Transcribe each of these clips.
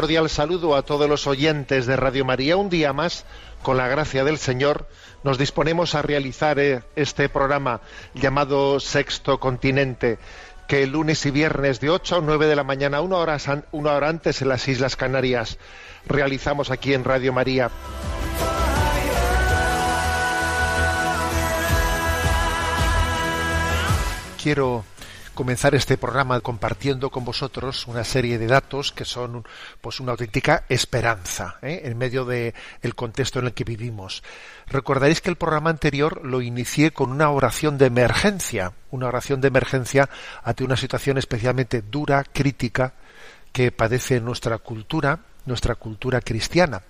Cordial saludo a todos los oyentes de Radio María. Un día más, con la gracia del Señor, nos disponemos a realizar eh, este programa llamado Sexto Continente, que el lunes y viernes de 8 a 9 de la mañana, una hora, una hora antes en las Islas Canarias, realizamos aquí en Radio María. Quiero comenzar este programa compartiendo con vosotros una serie de datos que son pues una auténtica esperanza ¿eh? en medio del contexto en el que vivimos. Recordaréis que el programa anterior lo inicié con una oración de emergencia, una oración de emergencia ante una situación especialmente dura, crítica, que padece nuestra cultura, nuestra cultura cristiana.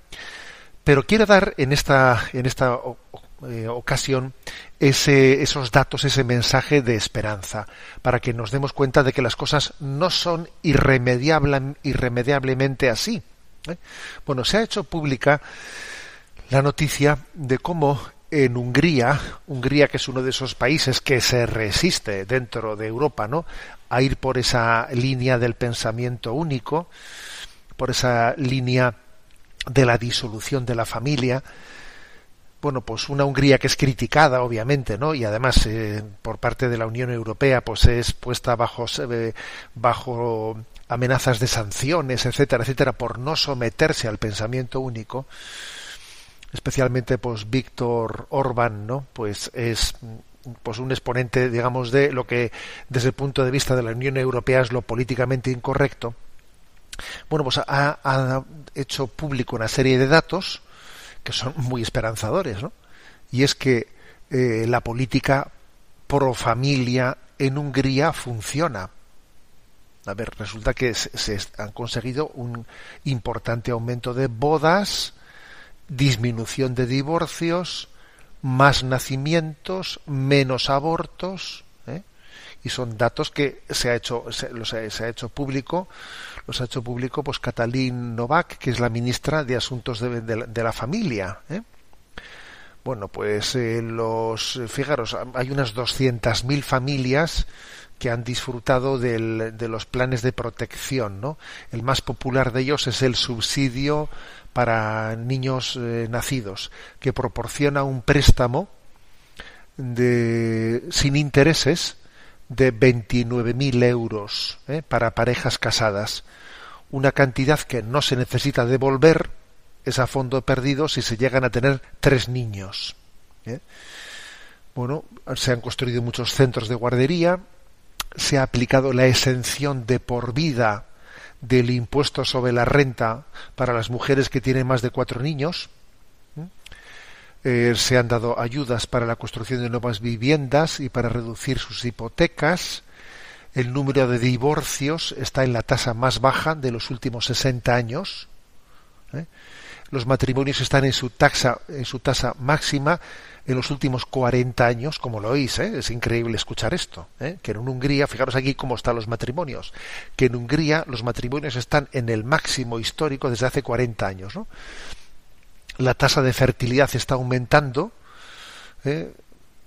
Pero quiero dar en esta, en esta eh, ocasión ese, esos datos, ese mensaje de esperanza, para que nos demos cuenta de que las cosas no son irremediable- irremediablemente así. ¿eh? Bueno, se ha hecho pública la noticia de cómo en Hungría, Hungría que es uno de esos países que se resiste dentro de Europa, ¿no? a ir por esa línea del pensamiento único, por esa línea de la disolución de la familia. Bueno, pues una Hungría que es criticada, obviamente, ¿no? Y además eh, por parte de la Unión Europea, pues es puesta bajo bajo amenazas de sanciones, etcétera, etcétera, por no someterse al pensamiento único. Especialmente, pues Víctor Orbán, ¿no? Pues es pues un exponente, digamos, de lo que desde el punto de vista de la Unión Europea es lo políticamente incorrecto. Bueno, pues ha, ha hecho público una serie de datos que son muy esperanzadores, ¿no? Y es que eh, la política pro familia en Hungría funciona. A ver, resulta que se, se han conseguido un importante aumento de bodas, disminución de divorcios, más nacimientos, menos abortos. Y son datos que se ha hecho se, los ha, hecho público los ha hecho público pues Katalin Novak que es la ministra de asuntos de la familia ¿eh? bueno pues eh, los fijaros hay unas 200.000 familias que han disfrutado del, de los planes de protección no el más popular de ellos es el subsidio para niños eh, nacidos que proporciona un préstamo de sin intereses de 29.000 euros ¿eh? para parejas casadas, una cantidad que no se necesita devolver, es a fondo perdido si se llegan a tener tres niños. ¿eh? Bueno, se han construido muchos centros de guardería, se ha aplicado la exención de por vida del impuesto sobre la renta para las mujeres que tienen más de cuatro niños, eh, se han dado ayudas para la construcción de nuevas viviendas y para reducir sus hipotecas. El número de divorcios está en la tasa más baja de los últimos 60 años. ¿eh? los matrimonios están en su taxa, en su tasa máxima en los últimos 40 años, como lo oís, ¿eh? es increíble escuchar esto, que en Hungría, fijaros aquí cómo están los matrimonios, que en Hungría los matrimonios están en el máximo histórico desde hace 40 años. ¿no? La tasa de fertilidad está aumentando ¿eh?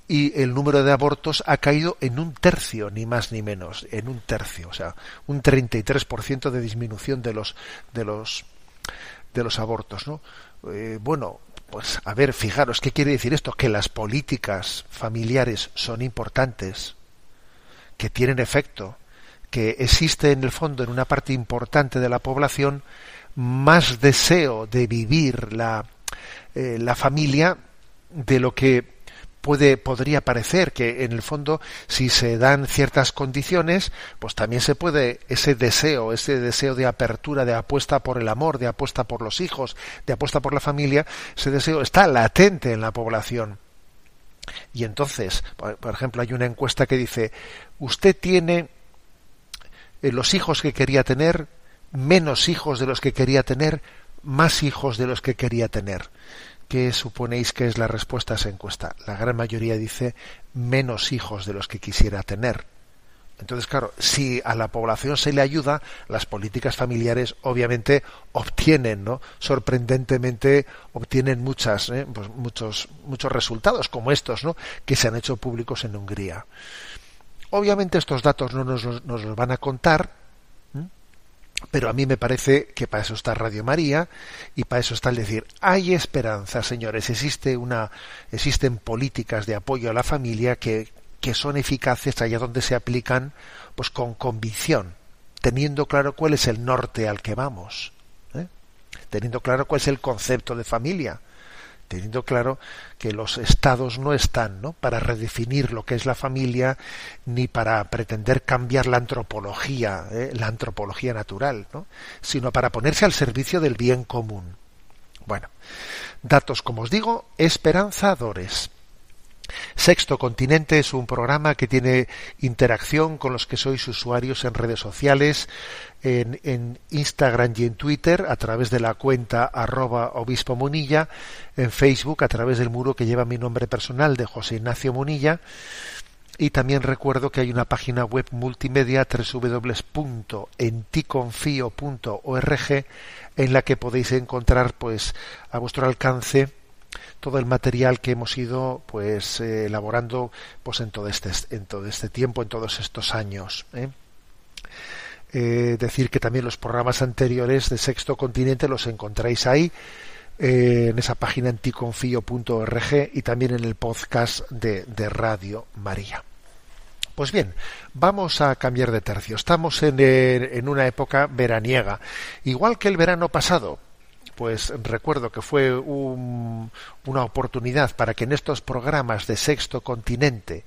y el número de abortos ha caído en un tercio, ni más ni menos, en un tercio, o sea, un 33% de disminución de los de los de los abortos, ¿no? Eh, bueno, pues a ver, fijaros, ¿qué quiere decir esto? Que las políticas familiares son importantes, que tienen efecto, que existe en el fondo en una parte importante de la población más deseo de vivir la, eh, la familia de lo que puede podría parecer que en el fondo si se dan ciertas condiciones pues también se puede ese deseo ese deseo de apertura de apuesta por el amor de apuesta por los hijos de apuesta por la familia ese deseo está latente en la población. Y entonces por ejemplo hay una encuesta que dice usted tiene eh, los hijos que quería tener menos hijos de los que quería tener más hijos de los que quería tener ¿Qué suponéis que es la respuesta a esa encuesta? La gran mayoría dice menos hijos de los que quisiera tener. Entonces, claro, si a la población se le ayuda, las políticas familiares obviamente obtienen, ¿no? Sorprendentemente obtienen muchas, ¿eh? pues muchos, muchos resultados como estos, ¿no? Que se han hecho públicos en Hungría. Obviamente estos datos no nos, nos los van a contar, pero a mí me parece que para eso está Radio María y para eso está el decir, hay esperanza, señores, existe una, existen políticas de apoyo a la familia que, que son eficaces allá donde se aplican pues con convicción, teniendo claro cuál es el norte al que vamos, ¿eh? teniendo claro cuál es el concepto de familia, teniendo claro que los estados no están ¿no? para redefinir lo que es la familia ni para pretender cambiar la antropología, ¿eh? la antropología natural, ¿no? sino para ponerse al servicio del bien común. Bueno, datos, como os digo, esperanzadores. Sexto Continente es un programa que tiene interacción con los que sois usuarios en redes sociales, en, Instagram y en Twitter a través de la cuenta arroba obispo Munilla, en Facebook a través del muro que lleva mi nombre personal de José Ignacio Munilla. Y también recuerdo que hay una página web multimedia www.enticonfio.org en la que podéis encontrar pues a vuestro alcance todo el material que hemos ido pues eh, elaborando pues en todo este en todo este tiempo en todos estos años ¿eh? Eh, decir que también los programas anteriores de Sexto Continente los encontráis ahí en esa página anticonfío.org y también en el podcast de, de, Radio María. Pues bien, vamos a cambiar de tercio. Estamos en, en una época veraniega. Igual que el verano pasado, pues recuerdo que fue un, una oportunidad para que en estos programas de Sexto Continente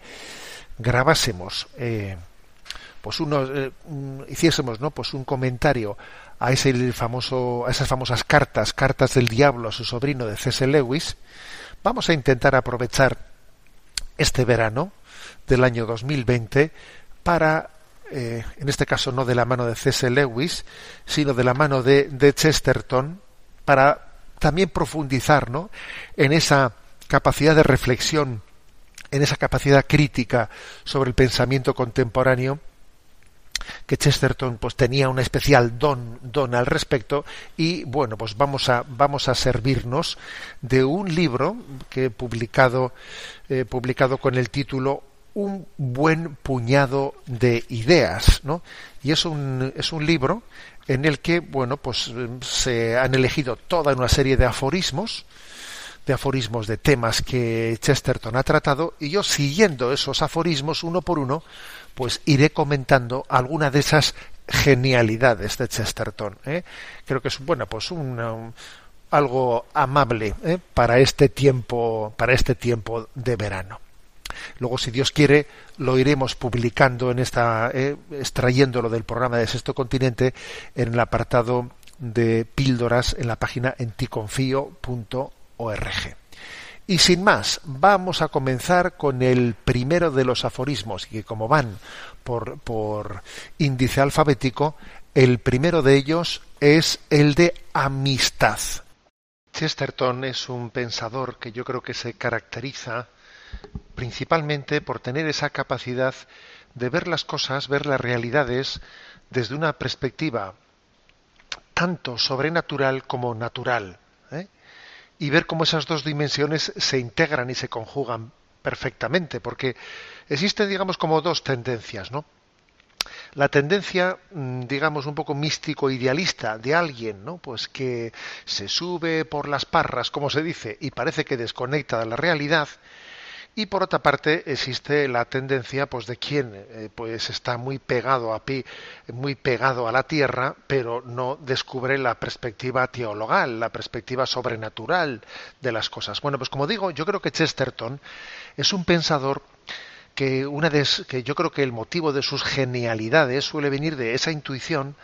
grabásemos, eh, pues uno, eh, hiciésemos, ¿no? Pues un comentario a ese famoso, a esas famosas cartas, cartas del diablo a su sobrino de C.S. Lewis. Vamos a intentar aprovechar este verano del año 2020 para eh, en este caso no de la mano de C.S. Lewis, sino de la mano de Chesterton, para también profundizar ¿no? en esa capacidad de reflexión, en esa capacidad crítica sobre el pensamiento contemporáneo, que Chesterton pues tenía un especial don, don al respecto y bueno pues vamos a vamos a servirnos de un libro que he publicado eh, publicado con el título un buen puñado de ideas ¿no? y es un es un libro en el que, bueno, pues se han elegido toda una serie de aforismos, de aforismos de temas que Chesterton ha tratado, y yo siguiendo esos aforismos uno por uno, pues iré comentando alguna de esas genialidades de Chesterton. ¿eh? Creo que es bueno, pues un, algo amable ¿eh? para este tiempo, para este tiempo de verano. Luego, si Dios quiere, lo iremos publicando en esta, eh, extrayéndolo del programa de Sexto Continente en el apartado de píldoras en la página enticonfío.org. Y sin más, vamos a comenzar con el primero de los aforismos, que como van por, por índice alfabético, el primero de ellos es el de amistad. Chesterton es un pensador que yo creo que se caracteriza principalmente por tener esa capacidad de ver las cosas, ver las realidades desde una perspectiva tanto sobrenatural como natural, ¿eh? y ver cómo esas dos dimensiones se integran y se conjugan perfectamente, porque existen, digamos, como dos tendencias, ¿no? La tendencia, mm, digamos, un poco místico idealista de alguien, ¿no? Pues que se sube por las parras, como se dice, y parece que desconecta de la realidad, y por otra parte existe la tendencia pues de quien eh, pues está muy pegado a pi, muy pegado a la tierra pero no descubre la perspectiva teologal la perspectiva sobrenatural de las cosas. Bueno pues como digo yo creo que Chesterton es un pensador que una de, que yo creo que el motivo de sus genialidades suele venir de esa intuición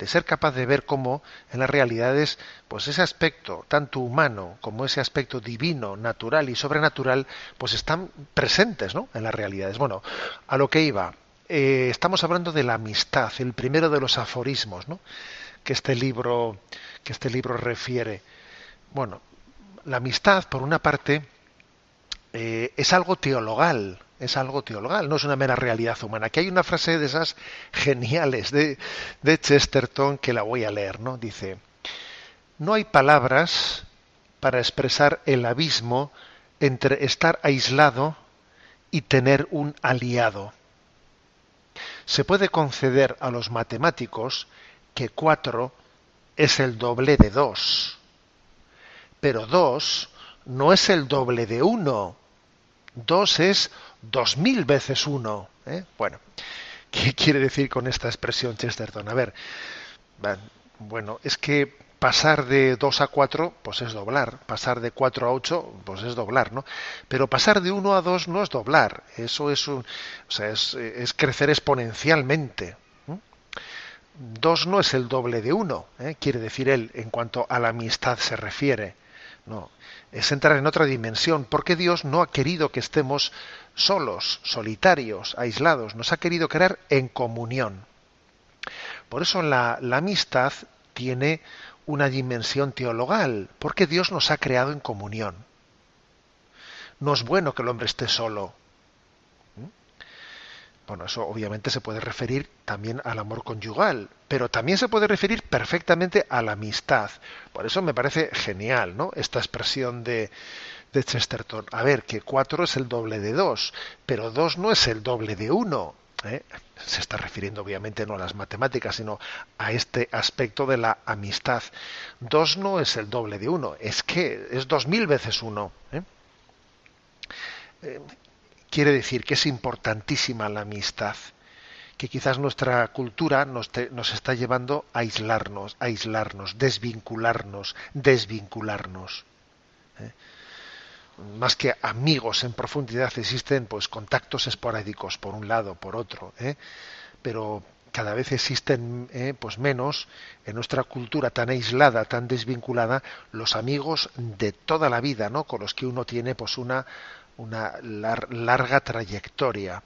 de ser capaz de ver cómo en las realidades, pues ese aspecto tanto humano como ese aspecto divino, natural y sobrenatural, pues están presentes, ¿no? En las realidades. Bueno, a lo que iba, eh, estamos hablando de la amistad, el primero de los aforismos, ¿no? Que este libro, que este libro refiere. Bueno, la amistad, por una parte, eh, es algo teologal, es algo teologal, no es una mera realidad humana. Aquí hay una frase de esas geniales de, de Chesterton que la voy a leer, ¿no? Dice, no hay palabras para expresar el abismo entre estar aislado y tener un aliado. Se puede conceder a los matemáticos que cuatro es el doble de dos, pero dos no es el doble de uno. Dos es dos mil veces uno. ¿eh? Bueno, ¿qué quiere decir con esta expresión Chesterton? A ver, bueno, es que pasar de 2 a 4, pues es doblar. Pasar de 4 a 8, pues es doblar, ¿no? Pero pasar de 1 a 2 no es doblar. Eso es, un, o sea, es, crecer exponencialmente. 2 no es el doble de 1, ¿eh? quiere decir él, en cuanto a la amistad se refiere. No, es entrar en otra dimensión, porque Dios no ha querido que estemos solos, solitarios, aislados, nos ha querido crear en comunión. Por eso la, la amistad tiene una dimensión teologal, porque Dios nos ha creado en comunión. No es bueno que el hombre esté solo. Bueno, eso obviamente se puede referir también al amor conyugal, pero también se puede referir perfectamente a la amistad. Por eso me parece genial, ¿no? Esta expresión de, de Chesterton. A ver, que cuatro es el doble de dos, pero dos no es el doble de uno. ¿eh? Se está refiriendo obviamente no a las matemáticas, sino a este aspecto de la amistad. Dos no es el doble de uno, es que es dos mil veces uno. ¿eh? Quiere decir que es importantísima la amistad que quizás nuestra cultura nos, te, nos, está llevando a aislarnos, a aislarnos, desvincularnos, desvincularnos. ¿eh? Más que amigos en profundidad existen pues contactos esporádicos por un lado, por otro, ¿eh? pero cada vez existen eh, pues menos en nuestra cultura tan aislada, tan desvinculada, los amigos de toda la vida, ¿no? Con los que uno tiene pues una una lar larga trayectoria.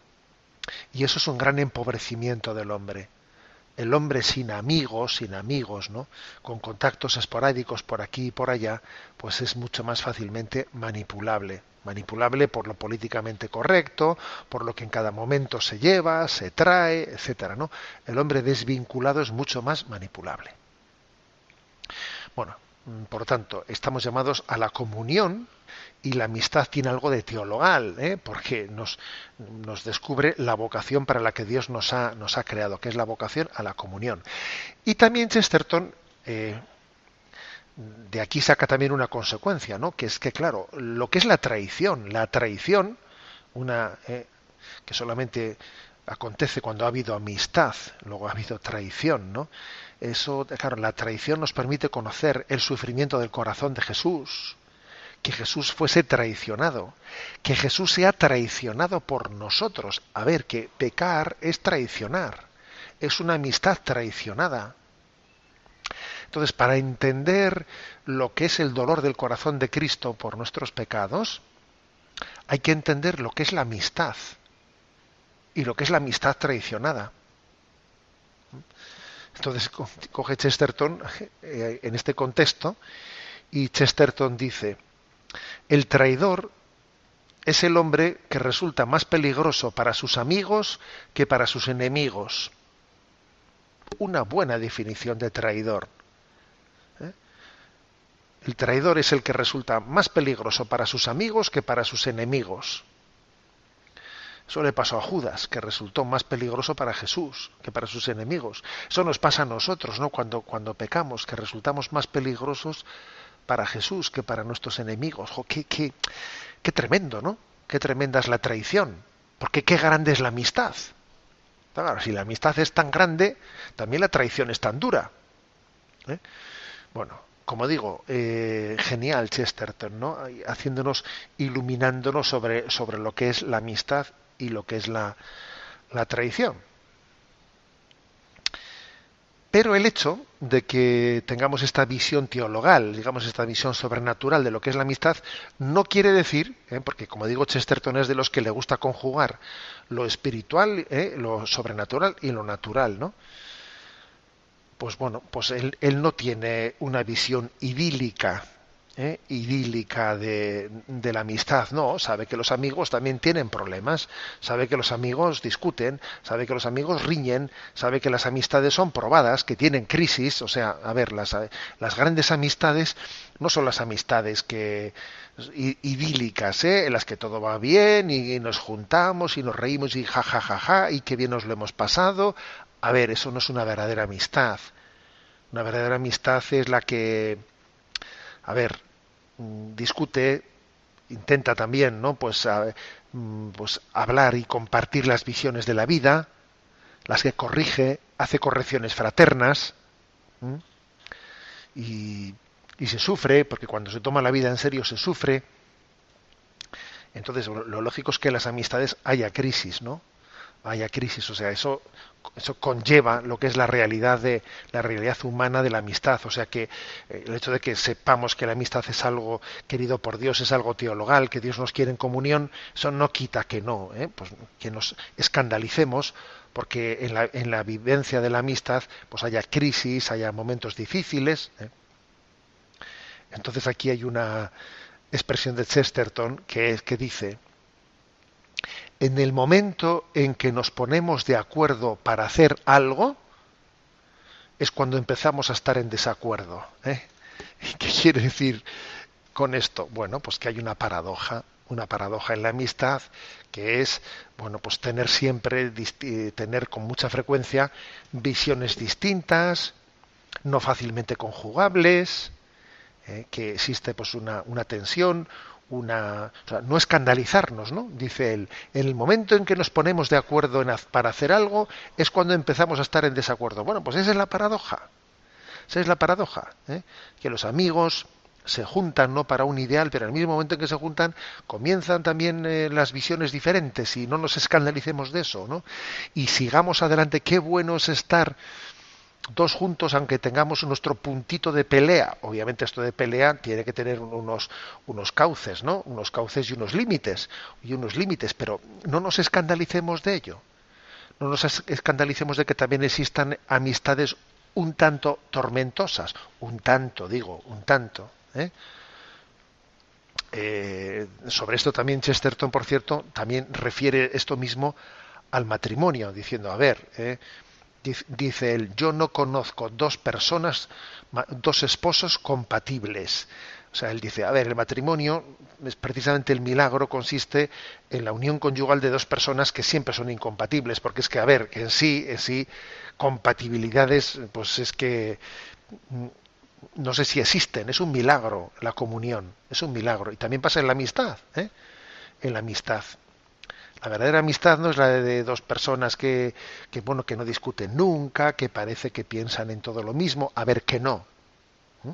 Y eso es un gran empobrecimiento del hombre. El hombre sin amigos, sin amigos, ¿no? Con contactos esporádicos por aquí y por allá, pues es mucho más fácilmente manipulable. Manipulable por lo políticamente correcto, por lo que en cada momento se lleva, se trae, etcétera, ¿no? El hombre desvinculado es mucho más manipulable. Bueno, por lo tanto, estamos llamados a la comunión y la amistad tiene algo de teologal, ¿eh? porque nos, descubre la vocación para la que Dios nos ha, nos ha, creado, que es la vocación a la comunión. Y también Chesterton, eh, de aquí saca también una consecuencia, ¿no? que es que, claro, lo que es la traición, la traición, una eh, que solamente acontece cuando ha habido amistad, luego ha habido traición, ¿no? Eso, claro, la traición nos permite conocer el sufrimiento del corazón de Jesús, que Jesús fuese traicionado, que Jesús sea traicionado por nosotros. A ver, que pecar es traicionar, es una amistad traicionada. Entonces, para entender lo que es el dolor del corazón de Cristo por nuestros pecados, hay que entender lo que es la amistad y lo que es la amistad traicionada. Entonces, coge Chesterton eh, en este contexto Y Chesterton dice, el traidor es el hombre que resulta más peligroso para sus amigos que para sus enemigos. Una buena definición de traidor. ¿eh? El traidor es el que resulta más peligroso para sus amigos que para sus enemigos. Eso le pasó a Judas, que resultó más peligroso para Jesús que para sus enemigos. Eso nos pasa a nosotros, ¿no? Cuando, cuando pecamos, que resultamos más peligrosos para Jesús que para nuestros enemigos. qué, qué, qué tremendo, ¿no? Qué tremenda es la traición. Porque qué grande es la amistad. Claro, si la amistad es tan grande, también la traición es tan dura. ¿eh? Bueno, como digo, eh, genial Chesterton, ¿no? Haciéndonos, iluminándonos sobre, sobre lo que es la amistad y lo que es la, la traición. Pero el hecho de que tengamos esta visión teologal, digamos esta visión sobrenatural de lo que es la amistad, no quiere decir, ¿eh? porque como digo, Chesterton es de los que le gusta conjugar lo espiritual, ¿eh? lo sobrenatural y lo natural, ¿no? Pues bueno, pues él, él no tiene una visión idílica ¿eh? idílica de, la amistad, no, sabe que los amigos también tienen problemas, sabe que los amigos discuten, sabe que los amigos riñen, sabe que las amistades son probadas, que tienen crisis, o sea, a ver, las, las grandes amistades no son las amistades que idílicas, ¿eh? en las que todo va bien y, y nos juntamos y nos reímos y ja ja ja ja y qué bien nos lo hemos pasado. A ver, eso no es una verdadera amistad. Una verdadera amistad es la que a ver, mm, discute, intenta también, ¿no? Pues, mm, pues hablar y compartir las visiones de la vida, las que corrige, hace correcciones fraternas y, y, se sufre, porque cuando se toma la vida en serio se sufre. Entonces, lo lógico es que en las amistades haya crisis, ¿no? Haya crisis, o sea, eso eso conlleva lo que es la realidad de la realidad humana de la amistad o sea que eh, el hecho de que sepamos que la amistad es algo querido por Dios es algo teologal que Dios nos quiere en comunión eso no quita que no ¿eh? pues que nos escandalicemos porque en la, en la vivencia de la amistad pues haya crisis haya momentos difíciles ¿eh? entonces aquí hay una expresión de Chesterton que es que dice en el momento en que nos ponemos de acuerdo para hacer algo, es cuando empezamos a estar en desacuerdo. ¿eh? ¿Qué quiere decir con esto? Bueno, pues que hay una paradoja, una paradoja en la amistad, que es, bueno, pues tener siempre, tener con mucha frecuencia visiones distintas, no fácilmente conjugables, ¿eh? que existe pues una, una tensión, una, o sea, no escandalizarnos, ¿no? Dice él, en el momento en que nos ponemos de acuerdo en, para hacer algo es cuando empezamos a estar en desacuerdo. Bueno, pues esa es la paradoja. Esa es la paradoja, ¿eh? que los amigos se juntan no para un ideal, pero en el mismo momento en que se juntan comienzan también eh, las visiones diferentes y no nos escandalicemos de eso, ¿no? Y sigamos adelante. Qué bueno es estar dos juntos, aunque tengamos nuestro puntito de pelea, obviamente esto de pelea tiene que tener unos, unos cauces, ¿no? Unos cauces y unos límites, y unos límites, pero no nos escandalicemos de ello. No nos escandalicemos de que también existan amistades un tanto tormentosas, un tanto, digo, un tanto. ¿eh? Eh, sobre esto también Chesterton, por cierto, también refiere esto mismo al matrimonio, diciendo, a ver, eh, dice él, yo no conozco dos personas, dos esposos compatibles. O sea, él dice, a ver, el matrimonio, es precisamente el milagro consiste en la unión conyugal de dos personas que siempre son incompatibles, porque es que, a ver, en sí, en sí, compatibilidades, pues es que mm, no sé si existen, es un milagro la comunión, es un milagro. Y también pasa en la amistad, ¿eh? en la amistad. La verdadera amistad no es la de dos personas que, que, bueno, que no discuten nunca, que parece que piensan en todo lo mismo, a ver que no. ¿Mm?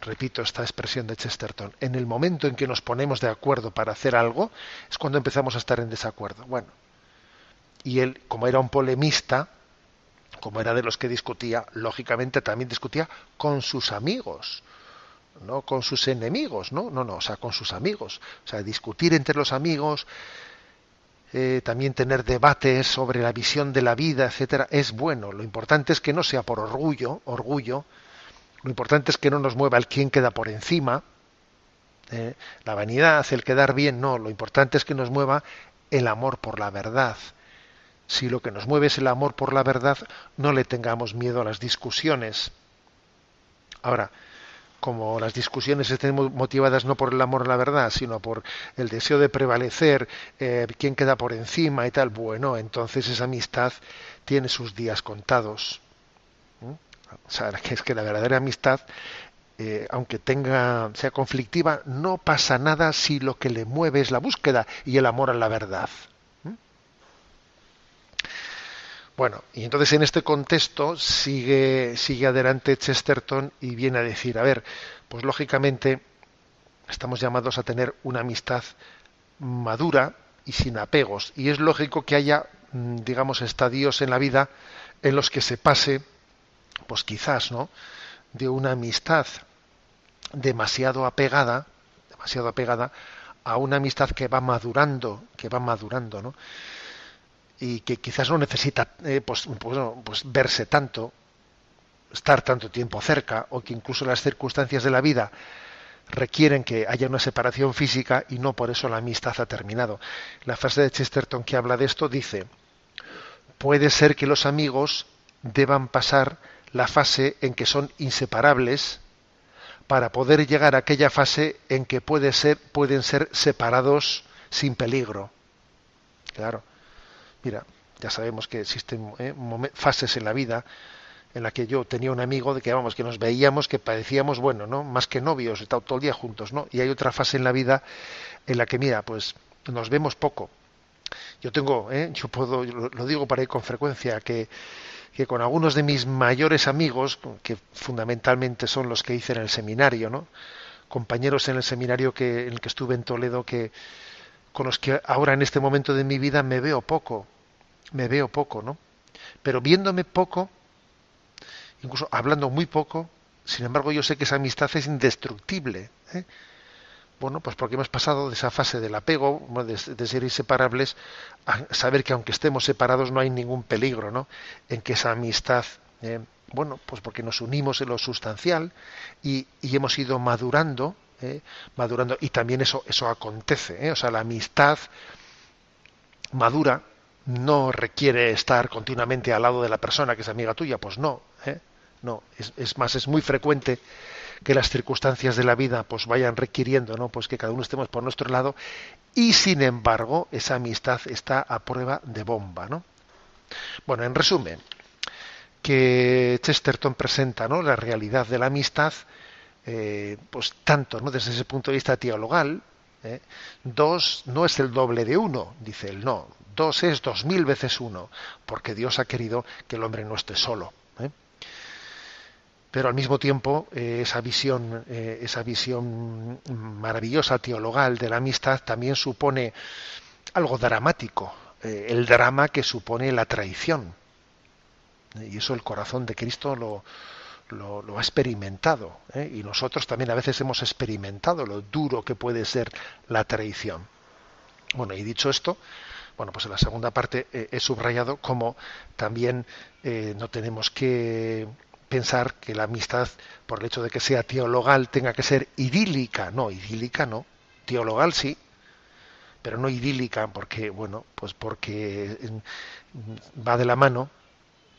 Repito esta expresión de Chesterton. En el momento en que nos ponemos de acuerdo para hacer algo, es cuando empezamos a estar en desacuerdo. Bueno, y él, como era un polemista, como era de los que discutía, lógicamente también discutía con sus amigos no con sus enemigos, ¿no? No, no, o sea, con sus amigos. O sea, discutir entre los amigos, eh, también tener debates sobre la visión de la vida, etcétera, es bueno. Lo importante es que no sea por orgullo, orgullo, Lo importante es que no nos mueva el quién queda por encima, ¿eh? la vanidad, el quedar bien, no, lo importante es que nos mueva el amor por la verdad. Si lo que nos mueve es el amor por la verdad, no le tengamos miedo a las discusiones. Ahora, como las discusiones estén motivadas no por el amor a la verdad, sino por el deseo de prevalecer, eh, quién queda por encima y tal, bueno, entonces esa amistad tiene sus días contados. Es que la verdadera amistad, eh, aunque tenga sea conflictiva, no pasa nada si lo que le mueve es la búsqueda y el amor a la verdad. Bueno, y entonces en este contexto sigue, sigue adelante Chesterton y viene a decir, a ver, pues lógicamente estamos llamados a tener una amistad madura y sin apegos. Y es lógico que haya, mm, digamos, estadios en la vida en los que se pase, pues quizás, ¿no? De una amistad demasiado apegada, demasiado apegada, a una amistad que va madurando, que va madurando, ¿no? Y que quizás no necesita eh, pues, pues, pues, verse tanto, estar tanto tiempo cerca, o que incluso las circunstancias de la vida requieren que haya una separación física y no por eso la amistad ha terminado. La frase de Chesterton que habla de esto dice, puede ser que los amigos deban pasar la fase en que son inseparables para poder llegar a aquella fase en que puede ser, pueden ser separados sin peligro. Claro Mira, ya sabemos que existen eh, fases en la vida en la que yo tenía un amigo de que vamos que nos veíamos que parecíamos bueno no más que novios todo, todo el día juntos no y hay otra fase en la vida en la que mira pues nos vemos poco. Yo tengo eh, yo puedo lo, digo para ir con frecuencia que que con algunos de mis mayores amigos que fundamentalmente son los que hice en el seminario no compañeros en el seminario que en el que estuve en Toledo que con los que ahora en este momento de mi vida me veo poco me veo poco, ¿no? Pero viéndome poco, incluso hablando muy poco, sin embargo yo sé que esa amistad es indestructible. ¿eh? Bueno, pues porque hemos pasado de esa fase del apego, de, ser inseparables, a saber que aunque estemos separados no hay ningún peligro, ¿no? En que esa amistad, ¿eh? bueno, pues porque nos unimos en lo sustancial y, hemos ido madurando, ¿eh? madurando, y también eso, eso acontece, o sea, la amistad madura no requiere estar continuamente al lado de la persona que es amiga tuya, pues no, ¿eh? no, es, más, es muy frecuente que las circunstancias de la vida pues vayan requiriendo, ¿no? Pues que cada uno estemos por nuestro lado y sin embargo esa amistad está a prueba de bomba, ¿no? Bueno, en resumen, que Chesterton presenta, ¿no? La realidad de la amistad, eh, pues tanto, ¿no? Desde ese punto de vista teologal, ¿eh? dos no es el doble de uno, dice él, no, Dos es dos mil veces uno, porque Dios ha querido que el hombre no esté solo. ¿eh? Pero al mismo tiempo, eh, esa visión, esa visión maravillosa teologal de la amistad también supone algo dramático, el drama que supone la traición. Y eso el corazón de Cristo lo, lo, ha experimentado. Y nosotros también a veces hemos experimentado lo duro que puede ser la traición. Bueno, y dicho esto, bueno, pues en la segunda parte eh, he subrayado como también eh, no tenemos que pensar que la amistad, por el hecho de que sea teologal, tenga que ser idílica. No, idílica no. Teologal sí, pero no idílica, porque, bueno, pues porque va de la mano,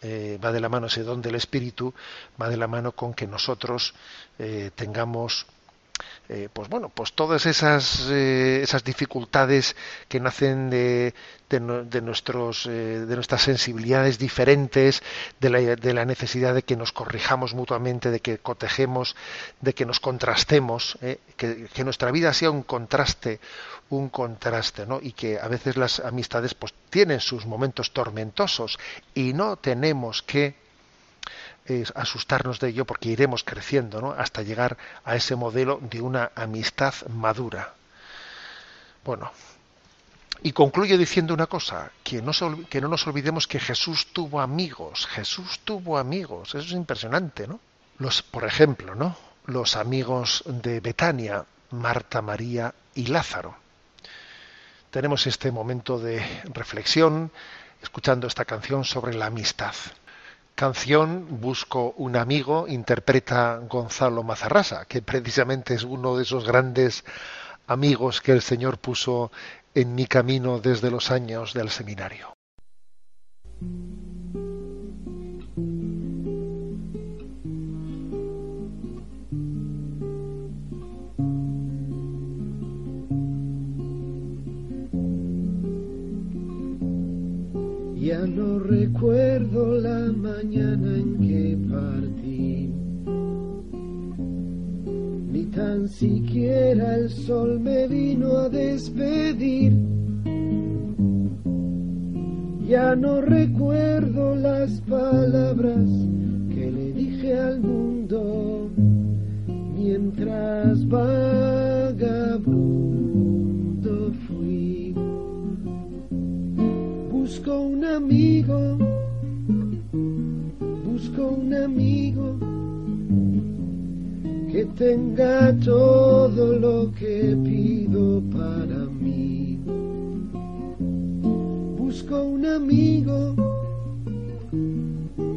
eh, va de la mano ese don del Espíritu, va de la mano con que nosotros tengamos eh, pues bueno, pues todas esas, eh, esas dificultades que nacen de, de, nuestros, eh, de nuestras sensibilidades diferentes, de la, de la, necesidad de que nos corrijamos mutuamente, de que cotejemos, de que nos contrastemos, que, que, nuestra vida sea un contraste, un contraste, ¿no? Y que a veces las amistades pues tienen sus momentos tormentosos y no tenemos que asustarnos de ello porque iremos creciendo ¿no? hasta llegar a ese modelo de una amistad madura. Bueno, y concluye diciendo una cosa, que no, que no nos olvidemos que Jesús tuvo amigos, Jesús tuvo amigos, eso es impresionante, ¿no? Los, por ejemplo, ¿no? Los amigos de Betania, Marta, María y Lázaro. Tenemos este momento de reflexión escuchando esta canción sobre la amistad. Canción Busco un amigo interpreta Gonzalo Mazarrasa, que precisamente es uno de esos grandes amigos que el Señor puso en mi camino desde los años del seminario. Ya no recuerdo la mañana en que partí, ni tan siquiera el sol me vino a despedir. Ya no recuerdo las palabras que le dije al mundo mientras vagabundo amigo, busco un amigo que tenga todo lo que pido para mí. Busco un amigo,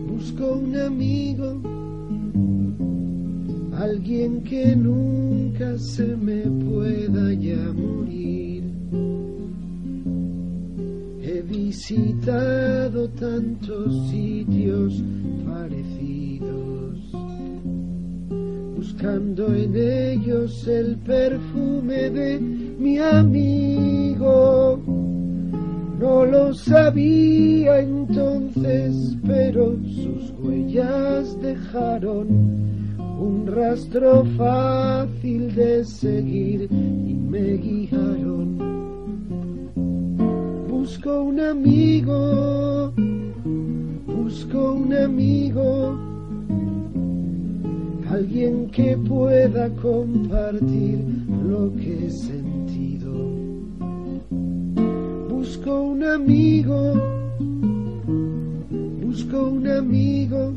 busco un amigo, alguien que nunca se me pueda ya visitado tantos sitios parecidos, buscando en ellos el perfume de mi amigo. No lo sabía entonces, pero sus huellas dejaron un rastro fácil de seguir y me guiaron. Busco un amigo, busco un amigo, alguien que pueda compartir lo que he sentido. Busco un amigo, busco un amigo,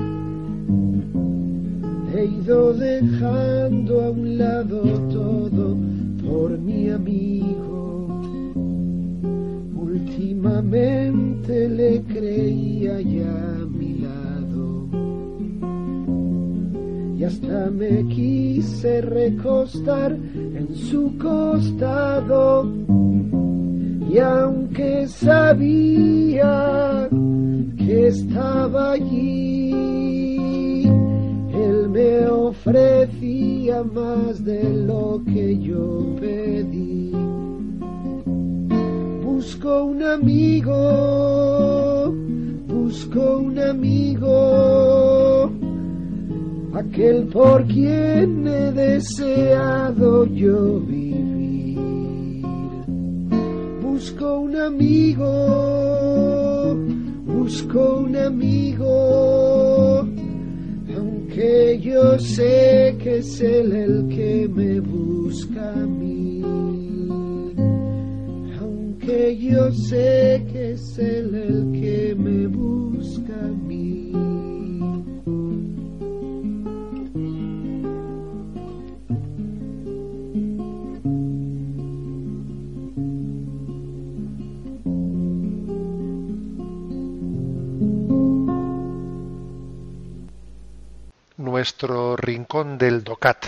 he ido dejando a un lado todo por mi amigo. Últimamente le creía ya a mi lado. Y hasta me quise recostar en su costado. Y aunque sabía que estaba allí él me ofrecía más de lo que yo pedí busco un amigo, busco un amigo, aquel por quien he deseado yo vivir. Busco un amigo, busco un amigo, aunque yo sé que es él el que me busca a mí que yo sé que es él el que me busca a mí. Nuestro rincón del DOCAT.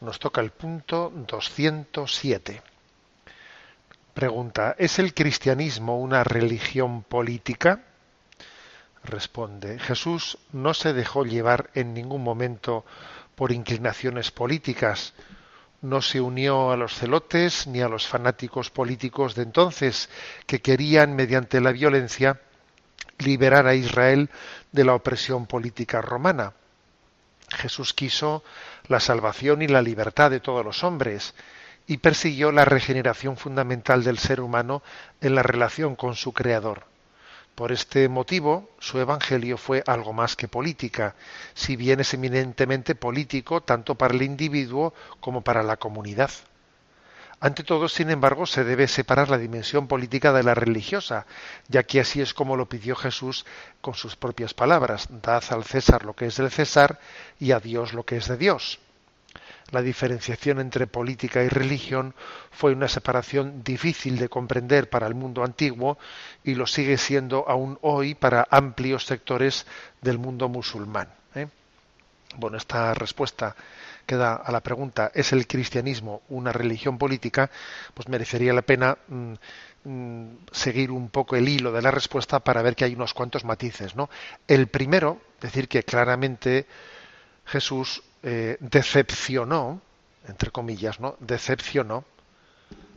Nos toca el punto 207. Pregunta, ¿es el cristianismo una religión política? Responde, Jesús no se dejó llevar en ningún momento por inclinaciones políticas, no se unió a los celotes ni a los fanáticos políticos de entonces que querían, mediante la violencia, liberar a Israel de la opresión política romana. Jesús quiso la salvación y la libertad de todos los hombres, y persiguió la regeneración fundamental del ser humano en la relación con su Creador. Por este motivo, su Evangelio fue algo más que política, si bien es eminentemente político tanto para el individuo como para la comunidad. Ante todo, sin embargo, se debe separar la dimensión política de la religiosa, ya que así es como lo pidió Jesús con sus propias palabras, dad al César lo que es del César y a Dios lo que es de Dios. La diferenciación entre política y religión fue una separación difícil de comprender para el mundo antiguo y lo sigue siendo aún hoy para amplios sectores del mundo musulmán. ¿eh? Bueno, esta respuesta que da a la pregunta ¿es el cristianismo una religión política? Pues merecería la pena mm, mm, seguir un poco el hilo de la respuesta para ver que hay unos cuantos matices. ¿no? El primero, decir que claramente Jesús eh, decepcionó, entre comillas, ¿no? decepcionó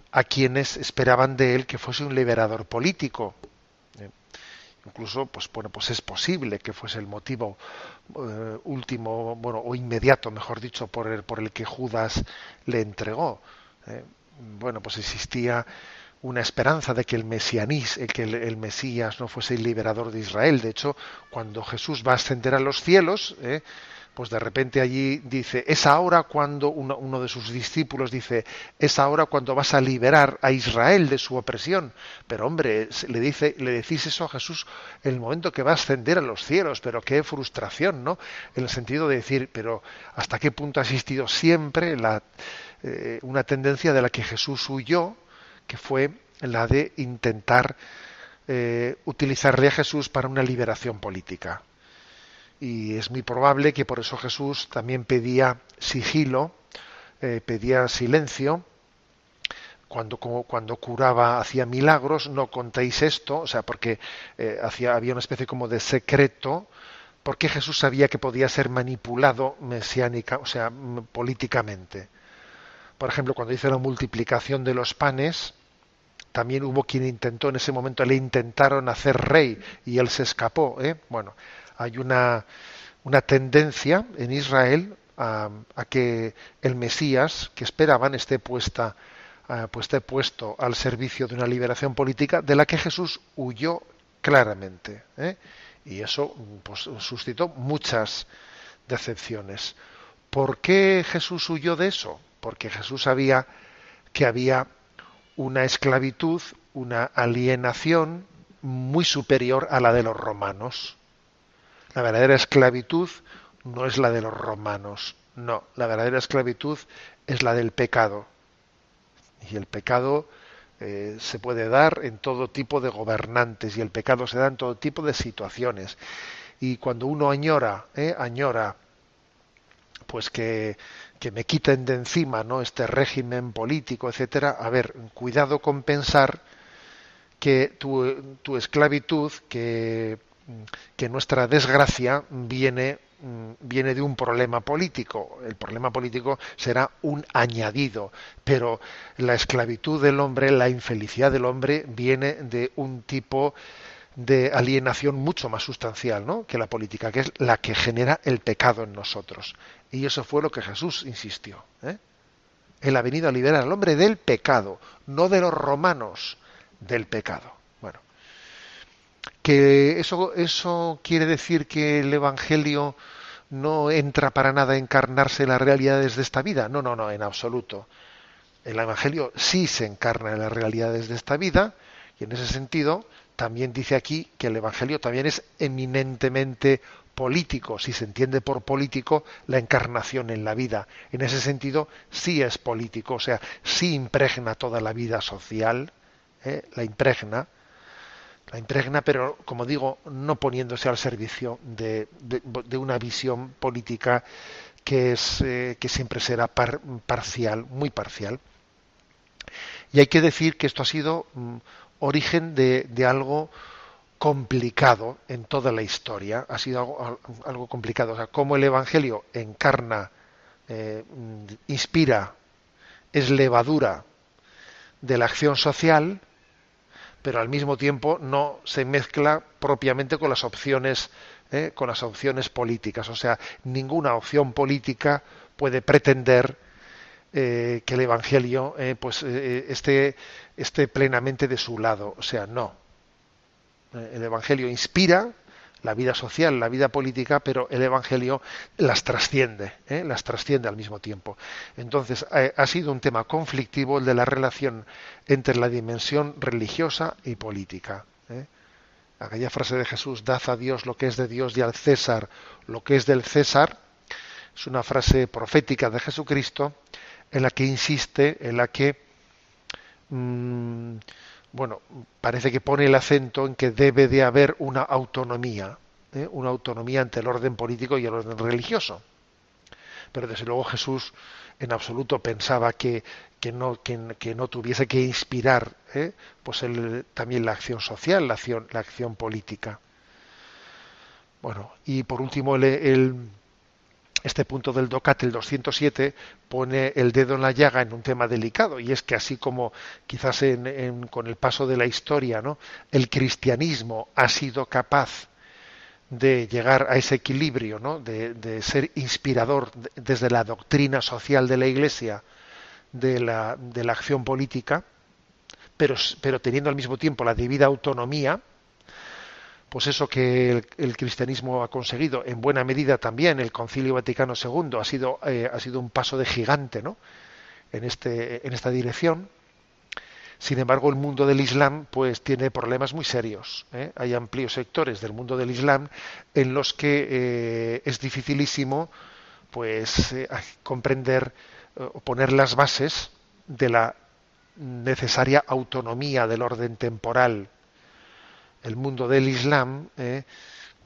a quienes esperaban de él que fuese un liberador político. ¿eh? incluso, pues bueno, pues es posible que fuese el motivo eh, último, bueno, o inmediato, mejor dicho, por el, por el que Judas le entregó. bueno, pues existía una esperanza de que el mesianís, que el, el, Mesías no fuese el liberador de Israel. De hecho, cuando Jesús va a ascender a los cielos, ¿eh? Pues de repente allí dice, es ahora cuando uno, de sus discípulos dice, es ahora cuando vas a liberar a Israel de su opresión. Pero hombre, le dice, le decís eso a Jesús en el momento que va a ascender a los cielos, pero qué frustración, ¿no? En el sentido de decir, pero hasta qué punto ha existido siempre la, eh, una tendencia de la que Jesús huyó, que fue la de intentar eh, utilizarle a Jesús para una liberación política y es muy probable que por eso Jesús también pedía sigilo, eh, pedía silencio, cuando, cuando curaba, hacía milagros, no contéis esto, o sea, porque eh, había una especie como de secreto, porque Jesús sabía que podía ser manipulado mesiánica, o sea, políticamente. Por ejemplo, cuando hizo la multiplicación de los panes, también hubo quien intentó en ese momento, le intentaron hacer rey y él se escapó. ¿eh? Bueno, hay una, una tendencia en Israel a, que el Mesías que esperaban esté puesta uh, pues esté puesto al servicio de una liberación política de la que Jesús huyó claramente ¿eh? y eso pues, suscitó muchas decepciones. ¿Por qué Jesús huyó de eso? Porque Jesús sabía que había una esclavitud, una alienación muy superior a la de los romanos. La verdadera esclavitud no es la de los romanos, no, la verdadera esclavitud es la del pecado. Y el pecado eh, se puede dar en todo tipo de gobernantes y el pecado se da en todo tipo de situaciones. Y cuando uno añora, eh, añora, pues que, que me quiten de encima no este régimen político, etcétera, a ver, cuidado con pensar que tu, tu esclavitud, que que nuestra desgracia viene viene de un problema político. El problema político será un añadido, pero la esclavitud del hombre, la infelicidad del hombre viene de un tipo de alienación mucho más sustancial ¿no? que la política, que es la que genera el pecado en nosotros. Y eso fue lo que Jesús insistió. ¿eh? Él ha venido a liberar al hombre del pecado, no de los romanos, del pecado que eso, eso quiere decir que el Evangelio no entra para nada a encarnarse en las realidades de esta vida. No, no, no, en absoluto. El Evangelio sí se encarna en las realidades de esta vida y en ese sentido también dice aquí que el Evangelio también es eminentemente político, si se entiende por político la encarnación en la vida. En ese sentido sí es político, o sea, sí impregna toda la vida social, ¿eh? la impregna, la impregna, pero como digo, no poniéndose al servicio de, de, una visión política que, es, eh, que siempre será par, parcial, muy parcial. Y hay que decir que esto ha sido mm, origen de, de, algo complicado en toda la historia. Ha sido algo, algo complicado. O sea, cómo el Evangelio encarna, eh, inspira, es levadura de la acción social, pero al mismo tiempo no se mezcla propiamente con las opciones eh, con las opciones políticas. O sea, ninguna opción política puede pretender eh, que el Evangelio eh, pues esté, esté plenamente de su lado. O sea, no. El Evangelio inspira, la vida social, la vida política, pero el Evangelio las trasciende, ¿eh? las trasciende al mismo tiempo. Entonces, eh, ha sido un tema conflictivo el de la relación entre la dimensión religiosa y política. ¿eh? Aquella frase de Jesús, dad a Dios lo que es de Dios y al César lo que es del César, Es una frase profética de Jesucristo en la que insiste, en la que, mm, bueno, parece que pone el acento en que debe de haber una autonomía, ¿eh? una autonomía ante el orden político y el orden religioso. Pero desde luego Jesús en absoluto pensaba que, que, no, que, no tuviese que inspirar ¿eh? pues el, también la acción social, la acción, la acción política. Bueno, y por último el este punto del DOCAT, el 207, pone el dedo en la llaga en un tema delicado, y es que así como quizás en, con el paso de la historia, ¿no? el cristianismo ha sido capaz de llegar a ese equilibrio, ¿no? de, ser inspirador de, desde la doctrina social de la Iglesia de la, de la acción política, pero, pero teniendo al mismo tiempo la debida autonomía, pues eso que el, cristianismo ha conseguido, en buena medida también el Concilio Vaticano II ha sido, eh, ha sido un paso de gigante ¿no? en, este, en esta dirección. Sin embargo, el mundo del Islam pues tiene problemas muy serios. ¿eh? Hay amplios sectores del mundo del Islam en los que eh, es dificilísimo pues comprender o poner las bases de la necesaria autonomía del orden temporal el mundo del Islam, eh,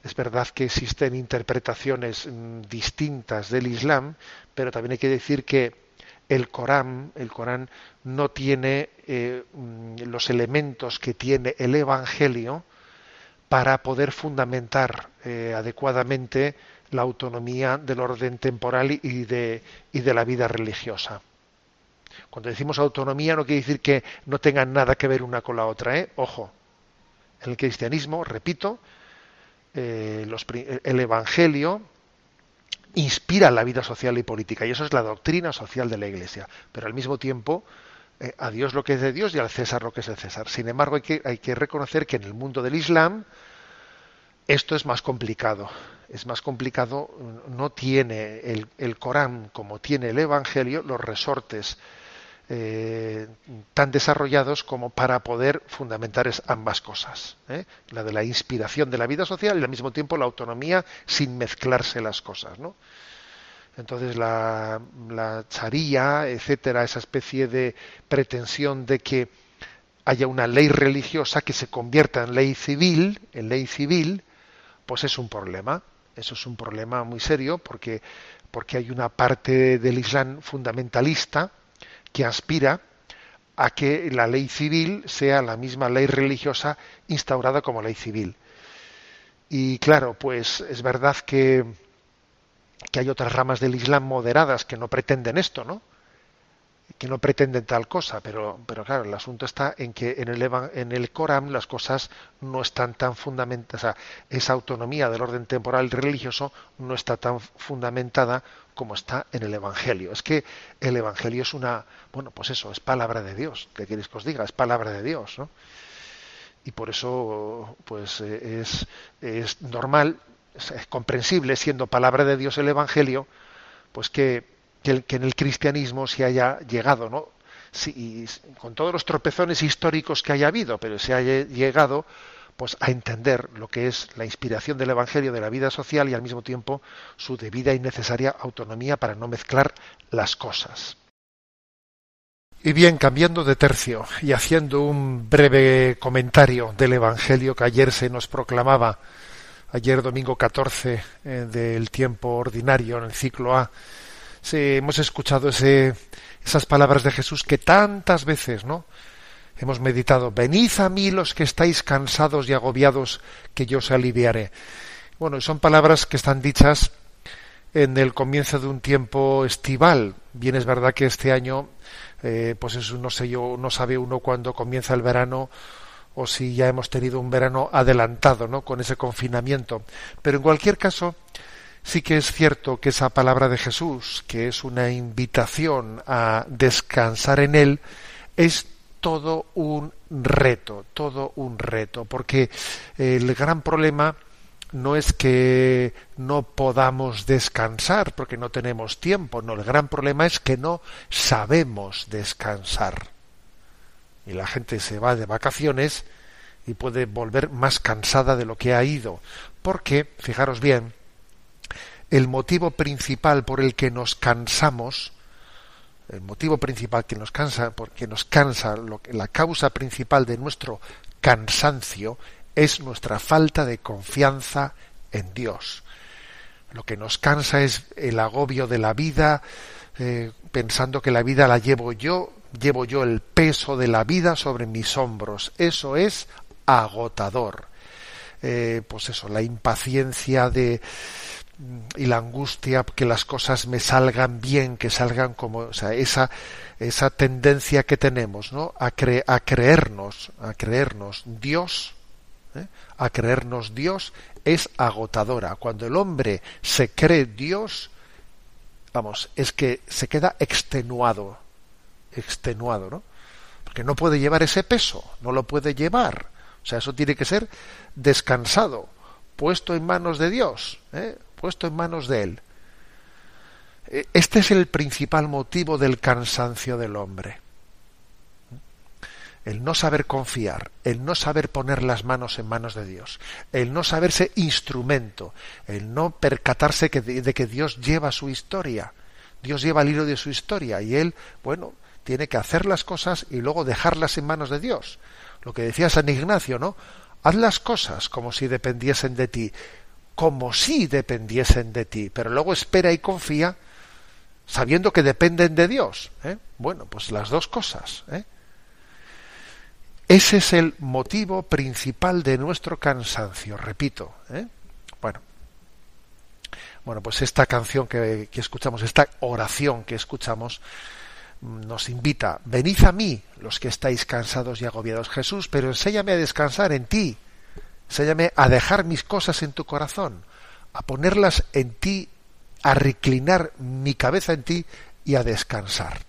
es verdad que existen interpretaciones mm, distintas del Islam, pero también hay que decir que el Corán, el Corán no tiene eh, mm, los elementos que tiene el Evangelio para poder fundamentar eh, adecuadamente la autonomía del orden temporal y de, y de la vida religiosa. Cuando decimos autonomía no quiere decir que no tengan nada que ver una con la otra, ¿eh? Ojo, en el cristianismo, repito, eh, el Evangelio inspira la vida social y política, y eso es la doctrina social de la Iglesia. Pero al mismo tiempo, eh, a Dios lo que es de Dios y al César lo que es de César. Sin embargo, hay que, hay que reconocer que en el mundo del Islam esto es más complicado. Es más complicado, no tiene el, el Corán como tiene el Evangelio los resortes eh, tan desarrollados como para poder fundamentar ambas cosas. ¿eh? La de la inspiración de la vida social y al mismo tiempo la autonomía sin mezclarse las cosas. ¿no? Entonces la, la charía, etcétera, esa especie de pretensión de que haya una ley religiosa que se convierta en ley civil, en ley civil, pues es un problema. Eso es un problema muy serio porque, porque hay una parte del Islam fundamentalista que aspira a que la ley civil sea la misma ley religiosa instaurada como ley civil. Y claro, pues es verdad que, que hay otras ramas del Islam moderadas que no pretenden esto, ¿no? Que no pretenden tal cosa, pero, pero claro, el asunto está en que en el, en el Corán las cosas no están tan fundamentadas, o sea, esa autonomía del orden temporal religioso no está tan fundamentada como está en el Evangelio. Es que el Evangelio es una, bueno, pues eso, es palabra de Dios, ¿qué queréis que os diga? Es palabra de Dios, ¿no? Y por eso, pues eh, es, es normal, es comprensible, siendo palabra de Dios el Evangelio, pues que que, en el cristianismo se haya llegado, ¿no? Sí, con todos los tropezones históricos que haya habido, pero se haya llegado pues a entender lo que es la inspiración del evangelio de la vida social y al mismo tiempo su debida y necesaria autonomía para no mezclar las cosas. Y bien, cambiando de tercio y haciendo un breve comentario del evangelio que ayer se nos proclamaba, ayer domingo 14 eh, del tiempo ordinario en el ciclo A, Hemos escuchado ese, esas palabras de Jesús que tantas veces, ¿no? Hemos meditado, venid a mí los que estáis cansados y agobiados, que yo os aliviaré. Bueno, son palabras que están dichas en el comienzo de un tiempo estival. Bien es verdad que este año, eh, pues eso no sé yo, no sabe uno cuándo comienza el verano o si ya hemos tenido un verano adelantado, ¿no? Con ese confinamiento. Pero en cualquier caso, Sí que es cierto que esa palabra de Jesús, que es una invitación a descansar en Él, es todo un reto, todo un reto, porque el gran problema no es que no podamos descansar porque no tenemos tiempo, no, el gran problema es que no sabemos descansar. Y la gente se va de vacaciones y puede volver más cansada de lo que ha ido, porque, fijaros bien, el motivo principal por el que nos cansamos, el motivo principal que nos cansa, porque nos cansa, la causa principal de nuestro cansancio es nuestra falta de confianza en Dios. Lo que nos cansa es el agobio de la vida, eh, pensando que la vida la llevo yo, llevo yo el peso de la vida sobre mis hombros. Eso es agotador. Eh, pues eso, la impaciencia de y la angustia que las cosas me salgan bien, que salgan como, o sea, esa esa tendencia que tenemos, ¿no? A, cre a creernos, a creernos Dios, ¿eh? a creernos Dios es agotadora. Cuando el hombre se cree Dios, vamos, es que se queda extenuado, extenuado, ¿no? Porque no puede llevar ese peso, no lo puede llevar. O sea, eso tiene que ser descansado, puesto en manos de Dios, ¿eh? Puesto en manos de Él. E, este es el principal motivo del cansancio del hombre. El no saber confiar, el no saber poner las manos en manos de Dios, el no saberse instrumento, el no percatarse de que Dios lleva su historia. Dios lleva el hilo de su historia y él, bueno, tiene que hacer las cosas y luego dejarlas en manos de Dios. Lo que decía San Ignacio, ¿no? Haz las cosas como si dependiesen de ti, como si dependiesen de ti, pero luego espera y confía sabiendo que dependen de Dios. ¿eh? Bueno, pues las dos cosas. ¿eh? Ese es el motivo principal de nuestro cansancio, repito. ¿eh? Bueno, bueno, pues esta canción que, que escuchamos, esta oración que escuchamos, nos invita, venid a mí los que estáis cansados y agobiados, Jesús, pero enséñame a descansar en ti, enséñame a dejar mis cosas en tu corazón, a ponerlas en ti, a reclinar mi cabeza en ti y a descansar.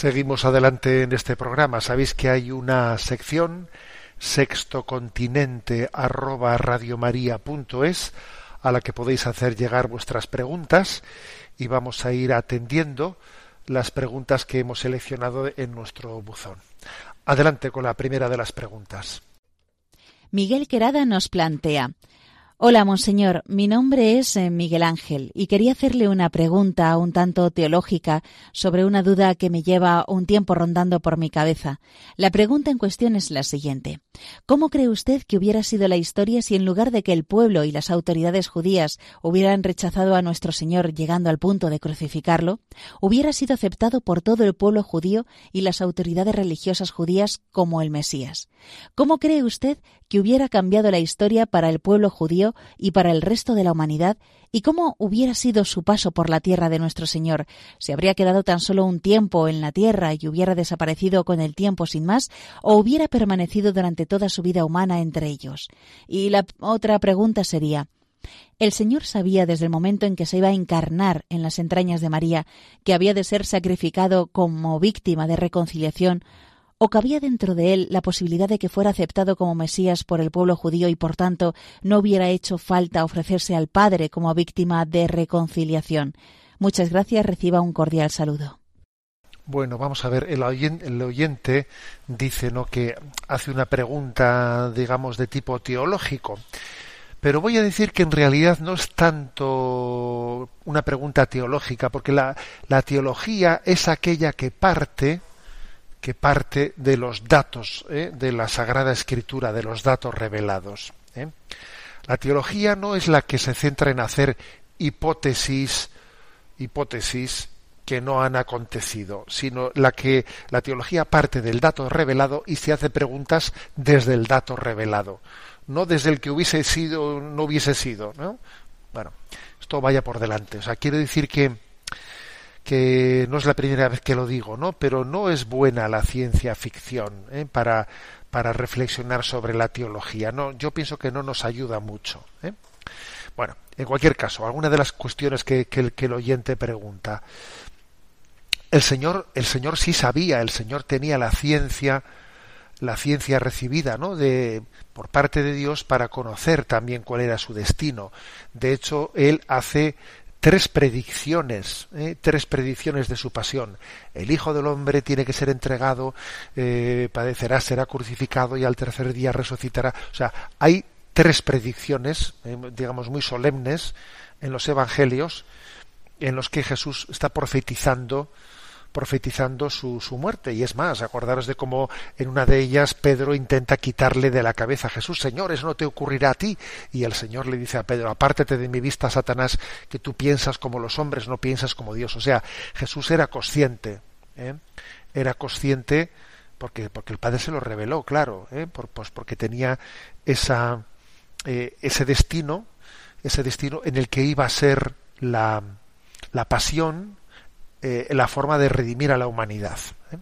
Seguimos adelante en este programa. Sabéis que hay una sección sextocontinente arroba radiomaria.es a la que podéis hacer llegar vuestras preguntas y vamos a ir atendiendo las preguntas que hemos seleccionado en nuestro buzón. Adelante con la primera de las preguntas. Miguel Querada nos plantea Hola, monseñor. Mi nombre es eh, Miguel Ángel y quería hacerle una pregunta un tanto teológica sobre una duda que me lleva un tiempo rondando por mi cabeza. La pregunta en cuestión es la siguiente. ¿Cómo cree usted que hubiera sido la historia si en lugar de que el pueblo y las autoridades judías hubieran rechazado a nuestro Señor llegando al punto de crucificarlo, hubiera sido aceptado por todo el pueblo judío y las autoridades religiosas judías como el Mesías? ¿Cómo cree usted que hubiera cambiado la historia para el pueblo judío y para el resto de la humanidad, y cómo hubiera sido su paso por la tierra de nuestro Señor. ¿Se habría quedado tan solo un tiempo en la tierra y hubiera desaparecido con el tiempo sin más, o hubiera permanecido durante toda su vida humana entre ellos? Y la otra pregunta sería, el Señor sabía desde el momento en que se iba a encarnar en las entrañas de María que había de ser sacrificado como víctima de reconciliación ¿O cabía dentro de él la posibilidad de que fuera aceptado como Mesías por el pueblo judío y por tanto no hubiera hecho falta ofrecerse al Padre como víctima de reconciliación? Muchas gracias, reciba un cordial saludo. Bueno, vamos a ver, el oyente, dice ¿no? que hace una pregunta, digamos, de tipo teológico. Pero voy a decir que en realidad no es tanto una pregunta teológica, porque la teología es aquella que parte que parte de los datos ¿eh? de la Sagrada Escritura, de los datos revelados. ¿eh? La teología no es la que se centra en hacer hipótesis, hipótesis que no han acontecido, sino la que la teología parte del dato revelado y se hace preguntas desde el dato revelado, no desde el que hubiese sido no hubiese sido, ¿no? Bueno, esto vaya por delante. O sea, quiere decir que que no es la primera vez que lo digo, ¿no? Pero no es buena la ciencia ficción ¿eh? para, para reflexionar sobre la teología. No, yo pienso que no nos ayuda mucho. ¿eh? Bueno, en cualquier caso, alguna de las cuestiones que, que, que el oyente pregunta. El Señor, el Señor sí sabía, el Señor tenía la ciencia, la ciencia recibida, ¿no? De, por parte de Dios para conocer también cuál era su destino. De hecho, él hace tres predicciones, ¿eh? tres predicciones de su pasión. El Hijo del Hombre tiene que ser entregado, eh, padecerá, será crucificado y al tercer día resucitará. O sea, hay tres predicciones, eh, digamos, muy solemnes en los Evangelios en los que Jesús está profetizando profetizando su, su muerte. Y es más, acordaros de cómo en una de ellas Pedro intenta quitarle de la cabeza a Jesús, Señor, eso no te ocurrirá a ti. Y el Señor le dice a Pedro, apártate de mi vista, Satanás, que tú piensas como los hombres, no piensas como Dios. O sea, Jesús era consciente, ¿eh? era consciente porque, porque el Padre se lo reveló, claro, ¿eh? Por, pues porque tenía esa, eh, ese destino, ese destino en el que iba a ser la, la pasión, eh, la forma de redimir a la humanidad. ¿eh?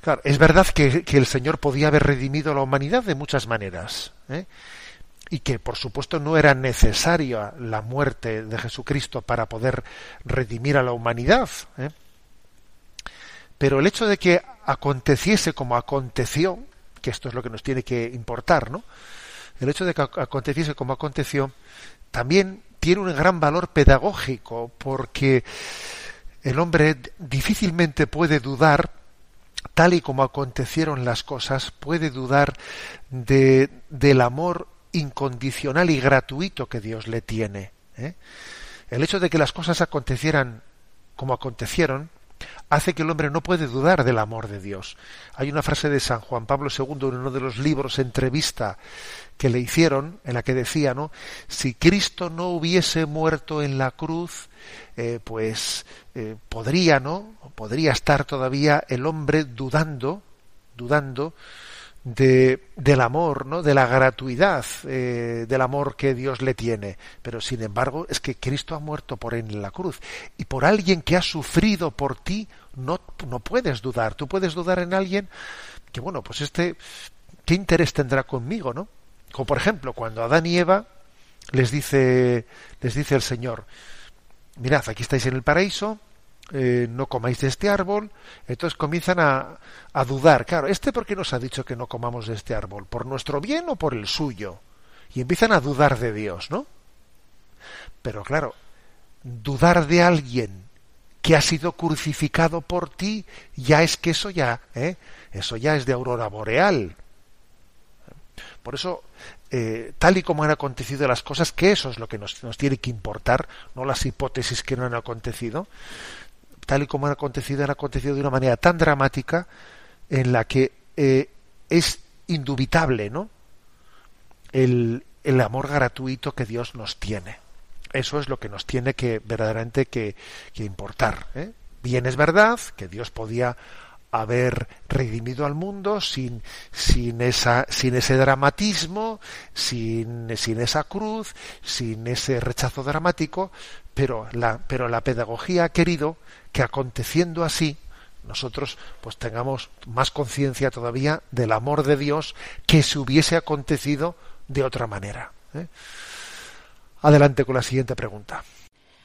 Claro, es verdad que, el Señor podía haber redimido a la humanidad de muchas maneras. ¿eh? y que por supuesto no era necesaria la muerte de Jesucristo para poder redimir a la humanidad. Pero el hecho de que aconteciese como aconteció, que esto es lo que nos tiene que importar, ¿no? El hecho de que aconteciese como aconteció también tiene un gran valor pedagógico porque el hombre difícilmente puede dudar, tal y como acontecieron las cosas, puede dudar de, del amor incondicional y gratuito que Dios le tiene. ¿eh? El hecho de que las cosas acontecieran como acontecieron, hace que el hombre no puede dudar del amor de Dios. Hay una frase de San Juan Pablo II en uno de los libros entrevista que le hicieron, en la que decía, ¿no? Si Cristo no hubiese muerto en la cruz, eh, pues eh, podría, ¿no? Podría estar todavía el hombre dudando, dudando de, del amor, ¿no? De la gratuidad eh, del amor que Dios le tiene. Pero sin embargo es que Cristo ha muerto por él en la cruz y por alguien que ha sufrido por ti no, no puedes dudar. Tú puedes dudar en alguien que bueno, pues este qué interés tendrá conmigo, ¿no? Como por ejemplo cuando Adán y Eva les dice les dice el Señor mirad, aquí estáis en el paraíso, eh, no comáis de este árbol, entonces comienzan a, dudar. Claro, ¿este por qué nos ha dicho que no comamos de este árbol? ¿Por nuestro bien o por el suyo? Y empiezan a dudar de Dios, ¿no? Pero claro, dudar de alguien que ha sido crucificado por ti, ya es que eso ya, ¿eh? eso ya es de aurora boreal. Por eso, eh, tal y como han acontecido las cosas, que eso es lo que nos, nos, tiene que importar, no las hipótesis que no han acontecido, tal y como han acontecido, han acontecido de una manera tan dramática en la que eh, es indubitable, ¿no? El, el amor gratuito que Dios nos tiene. Eso es lo que nos tiene que verdaderamente que, que importar. ¿eh? Bien es verdad que Dios podía haber redimido al mundo sin, sin, esa, sin ese dramatismo, sin, sin esa cruz, sin ese rechazo dramático, pero la, pero la pedagogía ha querido que aconteciendo así, nosotros pues tengamos más conciencia todavía del amor de Dios que se hubiese acontecido de otra manera. ¿eh? Adelante con la siguiente pregunta.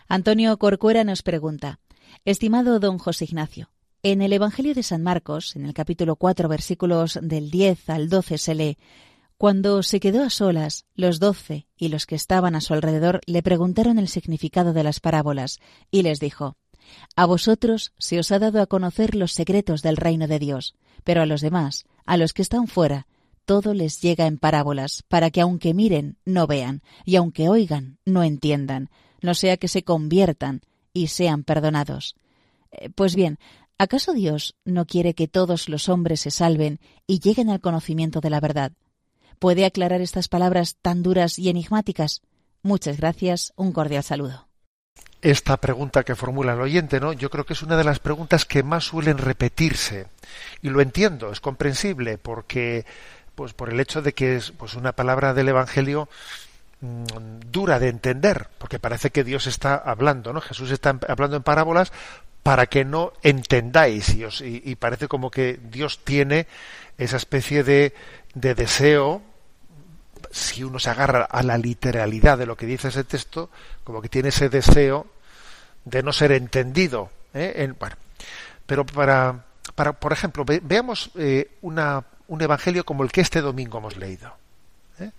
Antonio Corcuera nos pregunta, estimado don José Ignacio, en el Evangelio de San Marcos, en el capítulo 4, versículos del 10 al 12, se lee, Cuando se quedó a solas, los doce y los que estaban a su alrededor le preguntaron el significado de las parábolas, y les dijo, A vosotros se os ha dado a conocer los secretos del reino de Dios, pero a los demás, a los que están fuera, todo les llega en parábolas, para que aunque miren, no vean, y aunque oigan, no entiendan, no sea que se conviertan y sean perdonados. Pues bien, ¿acaso Dios no quiere que todos los hombres se salven y lleguen al conocimiento de la verdad? ¿Puede aclarar estas palabras tan duras y enigmáticas? Muchas gracias, un cordial saludo. Esta pregunta que formula el oyente, ¿no? Yo creo que es una de las preguntas que más suelen repetirse. Y lo entiendo, es comprensible, porque pues por el hecho de que es pues una palabra del evangelio mmm, dura de entender, porque parece que Dios está hablando, ¿no? Jesús está hablando en parábolas para que no entendáis y, os, y, y parece como que Dios tiene esa especie de, de deseo si uno se agarra a la literalidad de lo que dice ese texto, como que tiene ese deseo de no ser entendido. ¿eh? En, bueno, pero para, para, por ejemplo, ve, veamos eh, una, un evangelio como el que este domingo hemos leído. ¿eh?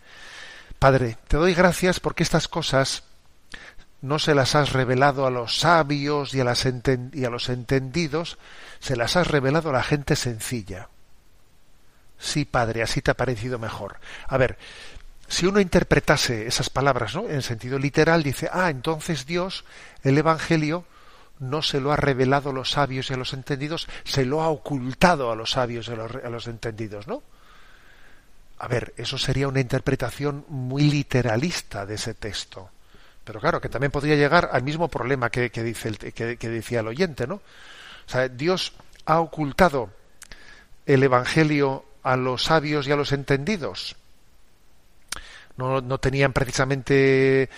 Padre, te doy gracias porque estas cosas no se las has revelado a los sabios y a, las y a los entendidos, se las has revelado a la gente sencilla. Sí, Padre, así te ha parecido mejor. A ver, si uno interpretase esas palabras ¿no? en sentido literal, dice, ah, entonces Dios, el Evangelio, no se lo ha revelado a los sabios y a los entendidos, se lo ha ocultado a los sabios y a los, entendidos, ¿no? A ver, eso sería una interpretación muy literalista de ese texto. Pero claro, que también podría llegar al mismo problema que, dice el, que decía el oyente, ¿no? O sea, Dios ha ocultado el Evangelio a los sabios y a los entendidos no, tenían precisamente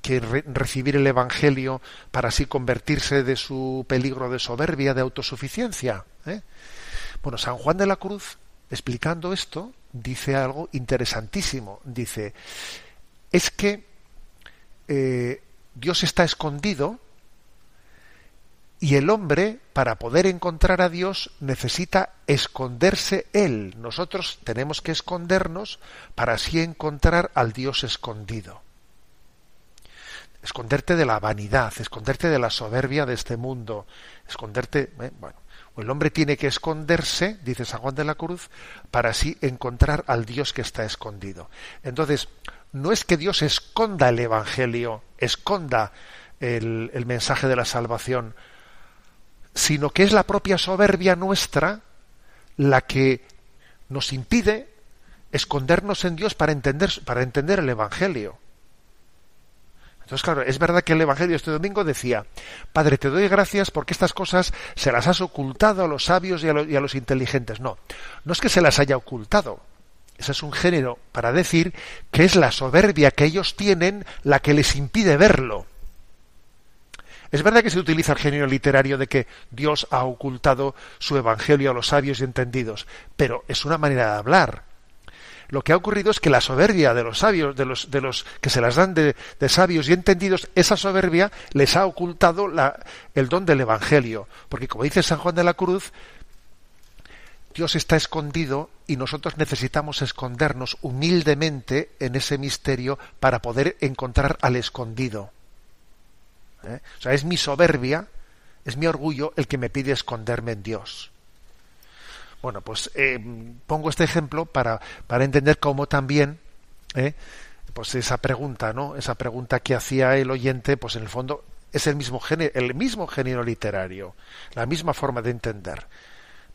que re recibir el Evangelio para así convertirse de su peligro de soberbia, de autosuficiencia. ¿eh? Bueno, San Juan de la Cruz, explicando esto, dice algo interesantísimo. Dice, es que eh, Dios está escondido y el hombre, para poder encontrar a Dios, necesita esconderse él. Nosotros tenemos que escondernos para así encontrar al Dios escondido. Esconderte de la vanidad, esconderte de la soberbia de este mundo, esconderte, eh, bueno, el hombre tiene que esconderse, dice San Juan de la Cruz, para así encontrar al Dios que está escondido. Entonces, no es que Dios esconda el Evangelio, esconda el, el mensaje de la salvación, sino que es la propia soberbia nuestra la que nos impide escondernos en Dios para entender, para entender el Evangelio. Entonces, claro, es verdad que el Evangelio este domingo decía, Padre, te doy gracias porque estas cosas se las has ocultado a los sabios y a los, y a los inteligentes. No, no es que se las haya ocultado. Ese es un género para decir que es la soberbia que ellos tienen la que les impide verlo. Es verdad que se utiliza el género literario de que Dios ha ocultado su evangelio a los sabios y entendidos, pero es una manera de hablar. lo que ha ocurrido es que la soberbia de los sabios, de los, de los que se las dan de, sabios y entendidos, esa soberbia les ha ocultado el don del Evangelio. Porque como dice San Juan de la Cruz, Dios está escondido y nosotros necesitamos escondernos humildemente en ese misterio para poder encontrar al escondido. ¿Eh? O sea, es mi soberbia, es mi orgullo el que me pide esconderme en Dios. Bueno, pues eh, pongo este ejemplo para, para entender cómo también, eh, pues esa pregunta, ¿no? Esa pregunta que hacía el oyente, pues en el fondo es el mismo género, el mismo género literario, la misma forma de entender.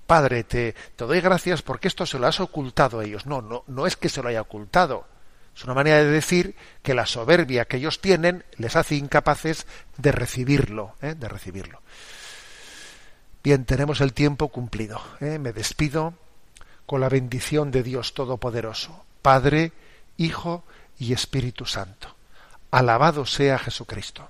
Padre, te, te doy gracias porque esto se lo has ocultado a ellos. No, no, no es que se lo haya ocultado. Es una manera de decir que la soberbia que ellos tienen les hace incapaces de recibirlo, ¿eh? de recibirlo. Bien, tenemos el tiempo cumplido. ¿eh? Me despido con la bendición de Dios Todopoderoso, Padre, Hijo y Espíritu Santo. Alabado sea Jesucristo.